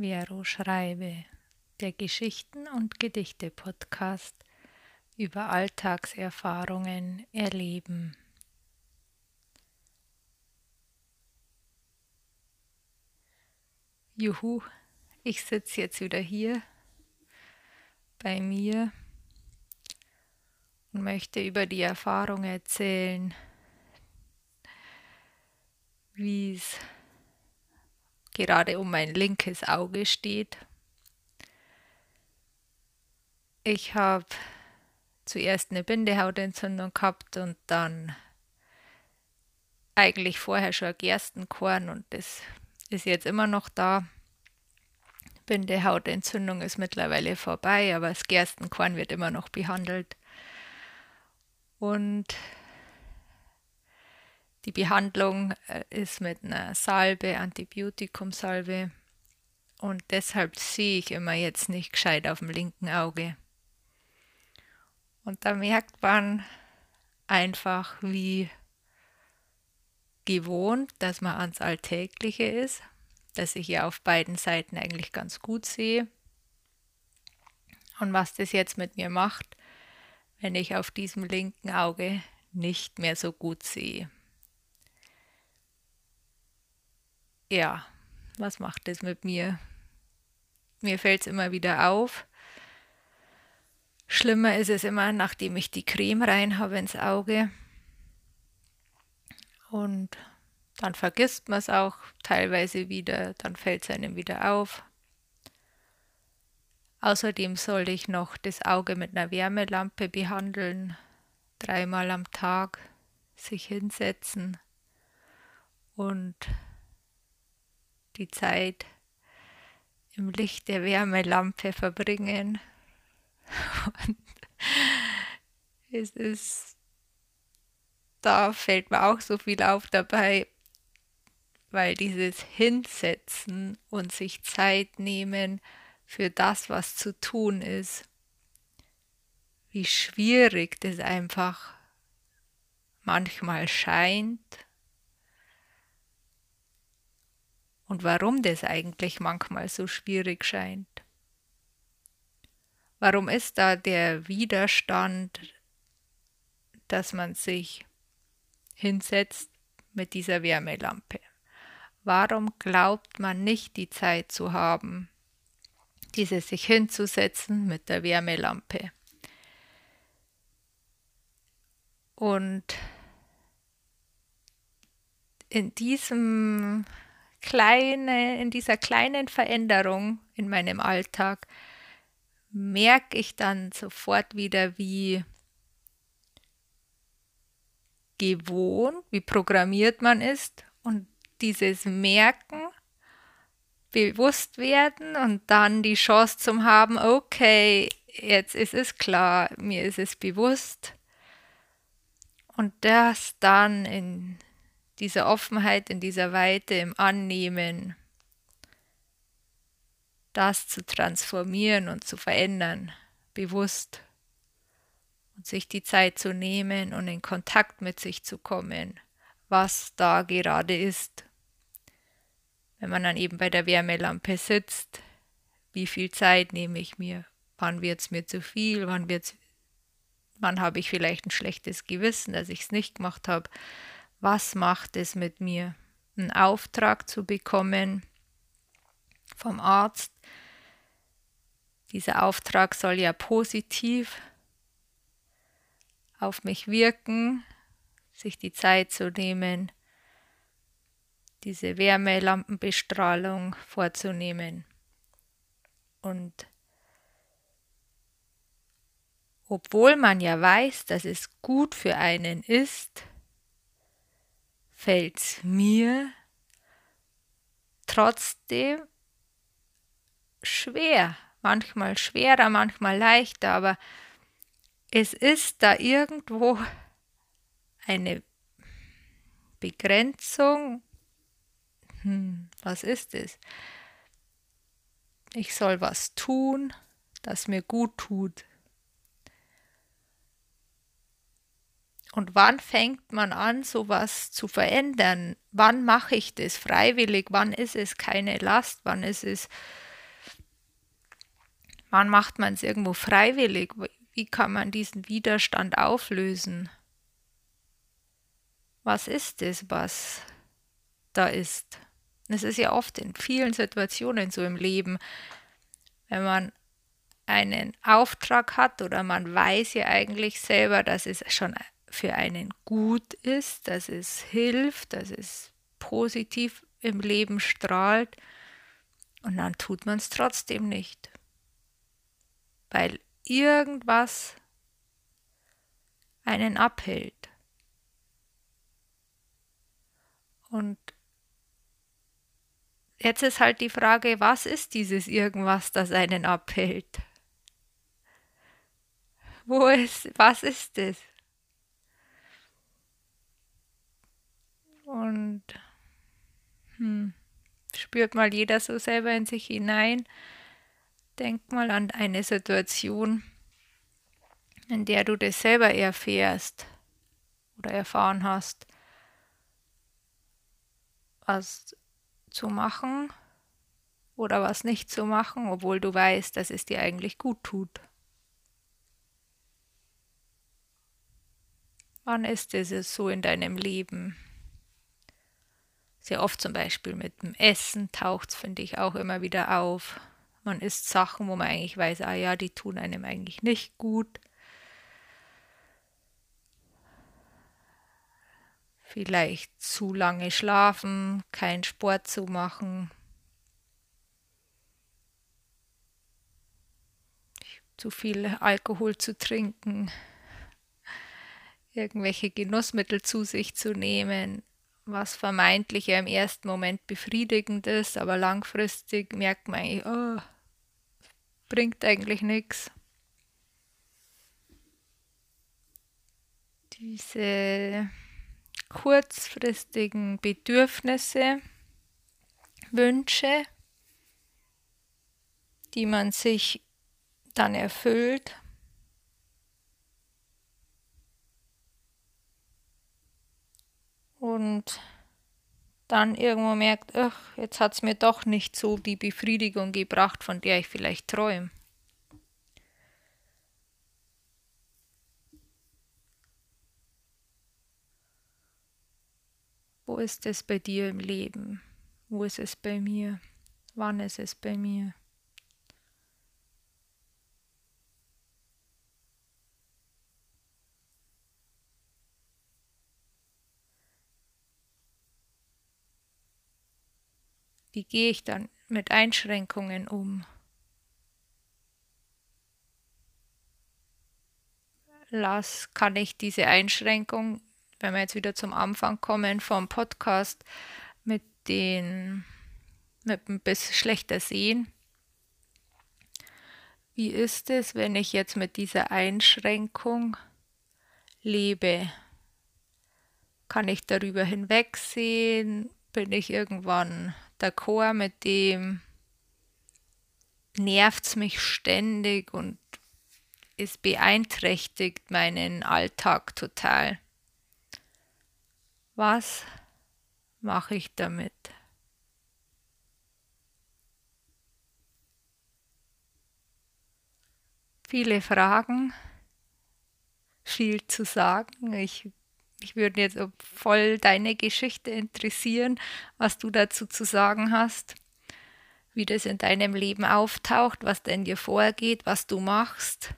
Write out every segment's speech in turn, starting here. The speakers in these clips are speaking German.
Vero Schreibe, der Geschichten- und Gedichte-Podcast über Alltagserfahrungen erleben. Juhu, ich sitze jetzt wieder hier bei mir und möchte über die Erfahrung erzählen, wie es gerade um mein linkes Auge steht. Ich habe zuerst eine Bindehautentzündung gehabt und dann eigentlich vorher schon Gerstenkorn und das ist jetzt immer noch da. Bindehautentzündung ist mittlerweile vorbei, aber das Gerstenkorn wird immer noch behandelt. Und die Behandlung äh, ist mit einer Salbe, Antibiotikumsalbe. Und deshalb sehe ich immer jetzt nicht gescheit auf dem linken Auge. Und da merkt man einfach, wie gewohnt, dass man ans Alltägliche ist, dass ich ja auf beiden Seiten eigentlich ganz gut sehe. Und was das jetzt mit mir macht, wenn ich auf diesem linken Auge nicht mehr so gut sehe. Ja, was macht das mit mir? Mir fällt es immer wieder auf. Schlimmer ist es immer, nachdem ich die Creme rein habe ins Auge. Und dann vergisst man es auch teilweise wieder, dann fällt es einem wieder auf. Außerdem soll ich noch das Auge mit einer Wärmelampe behandeln, dreimal am Tag sich hinsetzen und die Zeit im Licht der Wärmelampe verbringen. Und es ist, da fällt mir auch so viel auf dabei, weil dieses Hinsetzen und sich Zeit nehmen für das, was zu tun ist, wie schwierig das einfach manchmal scheint und warum das eigentlich manchmal so schwierig scheint. Warum ist da der Widerstand, dass man sich hinsetzt mit dieser Wärmelampe? Warum glaubt man nicht die Zeit zu haben, diese sich hinzusetzen mit der Wärmelampe? Und in diesem kleine, in dieser kleinen Veränderung in meinem Alltag merke ich dann sofort wieder, wie gewohnt, wie programmiert man ist und dieses Merken, bewusst werden und dann die Chance zum haben, okay, jetzt ist es klar, mir ist es bewusst. Und das dann in diese Offenheit in dieser Weite, im Annehmen, das zu transformieren und zu verändern, bewusst und sich die Zeit zu nehmen und in Kontakt mit sich zu kommen, was da gerade ist. Wenn man dann eben bei der Wärmelampe sitzt, wie viel Zeit nehme ich mir? Wann wird es mir zu viel? Wann wird's, wann habe ich vielleicht ein schlechtes Gewissen, dass ich es nicht gemacht habe? Was macht es mit mir? Einen Auftrag zu bekommen vom Arzt. Dieser Auftrag soll ja positiv auf mich wirken, sich die Zeit zu nehmen, diese Wärmelampenbestrahlung vorzunehmen. Und obwohl man ja weiß, dass es gut für einen ist, fällt mir trotzdem schwer. Manchmal schwerer, manchmal leichter, aber es ist da irgendwo eine Begrenzung. Hm, was ist es? Ich soll was tun, das mir gut tut. Und wann fängt man an, sowas zu verändern? Wann mache ich das freiwillig? Wann ist es keine Last? Wann ist es Wann macht man es irgendwo freiwillig? Wie kann man diesen Widerstand auflösen? Was ist es, was da ist? Es ist ja oft in vielen Situationen so im Leben, wenn man einen Auftrag hat oder man weiß ja eigentlich selber, dass es schon für einen gut ist, dass es hilft, dass es positiv im Leben strahlt und dann tut man es trotzdem nicht, weil irgendwas einen abhält. Und jetzt ist halt die Frage, was ist dieses irgendwas, das einen abhält? Wo ist, was ist es? Und hm, spürt mal jeder so selber in sich hinein. Denk mal an eine Situation, in der du das selber erfährst oder erfahren hast, was zu machen oder was nicht zu machen, obwohl du weißt, dass es dir eigentlich gut tut. Wann ist es so in deinem Leben? Sehr oft zum Beispiel mit dem Essen taucht es, finde ich, auch immer wieder auf. Man isst Sachen, wo man eigentlich weiß, ah ja, die tun einem eigentlich nicht gut. Vielleicht zu lange schlafen, keinen Sport zu machen, zu viel Alkohol zu trinken, irgendwelche Genussmittel zu sich zu nehmen, was vermeintlich ja im ersten Moment befriedigend ist, aber langfristig merkt man eigentlich, oh, bringt eigentlich nichts. Diese kurzfristigen Bedürfnisse, Wünsche, die man sich dann erfüllt, und dann irgendwo merkt, ach, jetzt hat es mir doch nicht so die Befriedigung gebracht, von der ich vielleicht träume. Wo ist es bei dir im Leben? Wo ist es bei mir? Wann ist es bei mir? Wie gehe ich dann mit Einschränkungen um? Lass, kann ich diese Einschränkung, wenn wir jetzt wieder zum Anfang kommen vom Podcast, mit den mit ein bisschen schlechter sehen. Wie ist es, wenn ich jetzt mit dieser Einschränkung lebe? Kann ich darüber hinwegsehen? Bin ich irgendwann der Chor mit dem nervt es mich ständig und es beeinträchtigt meinen Alltag total. Was mache ich damit? Viele Fragen, viel zu sagen. Ich ich würde jetzt voll deine Geschichte interessieren, was du dazu zu sagen hast, wie das in deinem Leben auftaucht, was denn dir vorgeht, was du machst,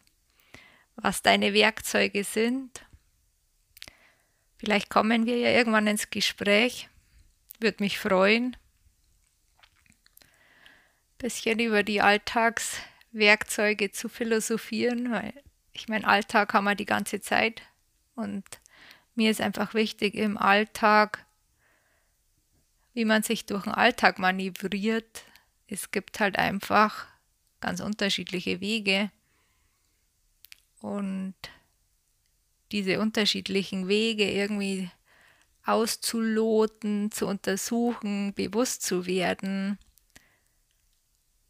was deine Werkzeuge sind. Vielleicht kommen wir ja irgendwann ins Gespräch. Würde mich freuen. Bisschen über die Alltagswerkzeuge zu philosophieren, weil ich mein Alltag haben wir die ganze Zeit und mir ist einfach wichtig im Alltag, wie man sich durch den Alltag manövriert. Es gibt halt einfach ganz unterschiedliche Wege. Und diese unterschiedlichen Wege irgendwie auszuloten, zu untersuchen, bewusst zu werden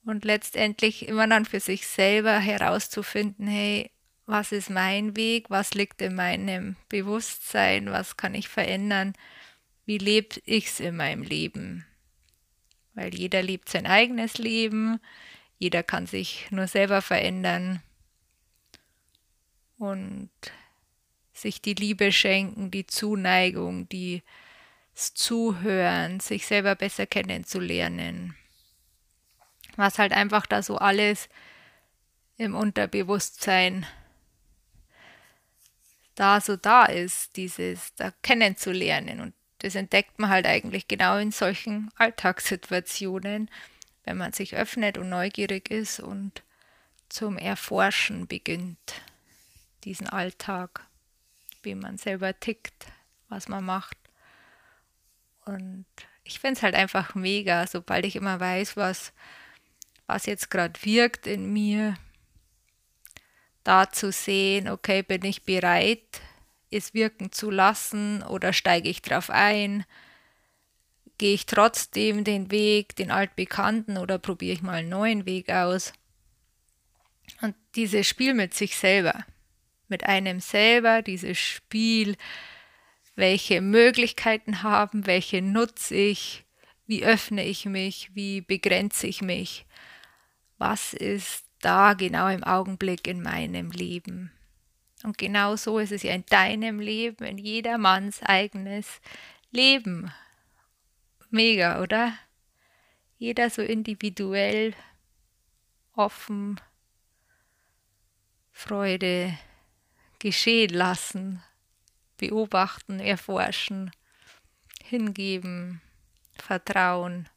und letztendlich immer dann für sich selber herauszufinden, hey, was ist mein Weg, was liegt in meinem Bewusstsein, was kann ich verändern, wie lebe ich es in meinem Leben. Weil jeder lebt sein eigenes Leben, Jeder kann sich nur selber verändern. Und sich die Liebe schenken, die Zuneigung, die das Zuhören, sich selber besser kennenzulernen. Was halt einfach da so alles im Unterbewusstsein da so da ist, dieses da kennenzulernen. Und das entdeckt man halt eigentlich genau in solchen Alltagssituationen, wenn man sich öffnet und neugierig ist und zum Erforschen beginnt, diesen Alltag, wie man selber tickt, was man macht. Und ich finde es halt einfach mega, sobald ich immer weiß, was, was jetzt gerade wirkt in mir, da zu sehen, okay, bin ich bereit, es wirken zu lassen oder steige ich drauf ein? Gehe ich trotzdem den Weg, den altbekannten oder probiere ich mal einen neuen Weg aus? Und dieses Spiel mit sich selber, mit einem selber, dieses Spiel, welche Möglichkeiten haben, welche nutze ich, wie öffne ich mich, wie begrenze ich mich, was ist da genau im Augenblick in meinem Leben. Und genau so ist es ja in deinem Leben, in jedermanns eigenes Leben. Mega, oder? Jeder so individuell, offen, Freude geschehen lassen, beobachten, erforschen, hingeben, Vertrauen.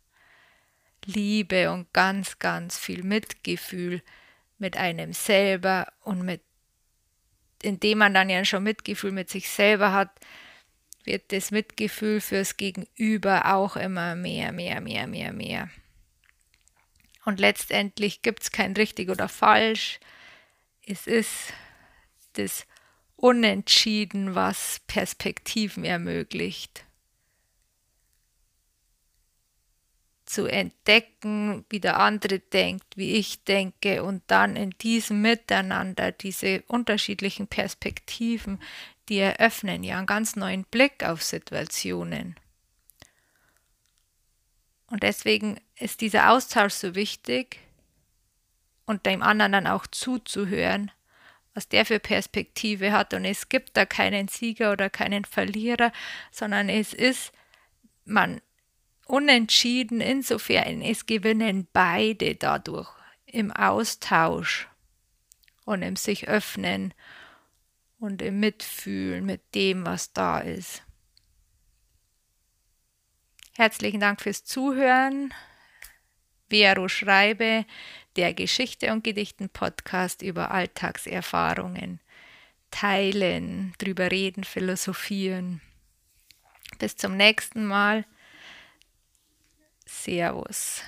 Liebe und ganz, ganz viel Mitgefühl mit einem selber und mit, indem man dann ja schon Mitgefühl mit sich selber hat, wird das Mitgefühl fürs Gegenüber auch immer mehr, mehr, mehr, mehr, mehr. Und letztendlich gibt es kein richtig oder falsch. Es ist das Unentschieden, was Perspektiven ermöglicht. Zu entdecken, wie der andere denkt, wie ich denke und dann in diesem Miteinander diese unterschiedlichen Perspektiven, die eröffnen ja einen ganz neuen Blick auf Situationen. Und deswegen ist dieser Austausch so wichtig und dem anderen dann auch zuzuhören, was der für Perspektive hat. Und es gibt da keinen Sieger oder keinen Verlierer, sondern es ist, man unentschieden. Insofern, es gewinnen beide dadurch im Austausch und im sich öffnen und im Mitfühlen mit dem, was da ist. Herzlichen Dank fürs Zuhören. Vero Schreibe, der Geschichte und Gedichten Podcast über Alltagserfahrungen. Teilen, drüber reden, philosophieren. Bis zum nächsten Mal. Sí, a vos.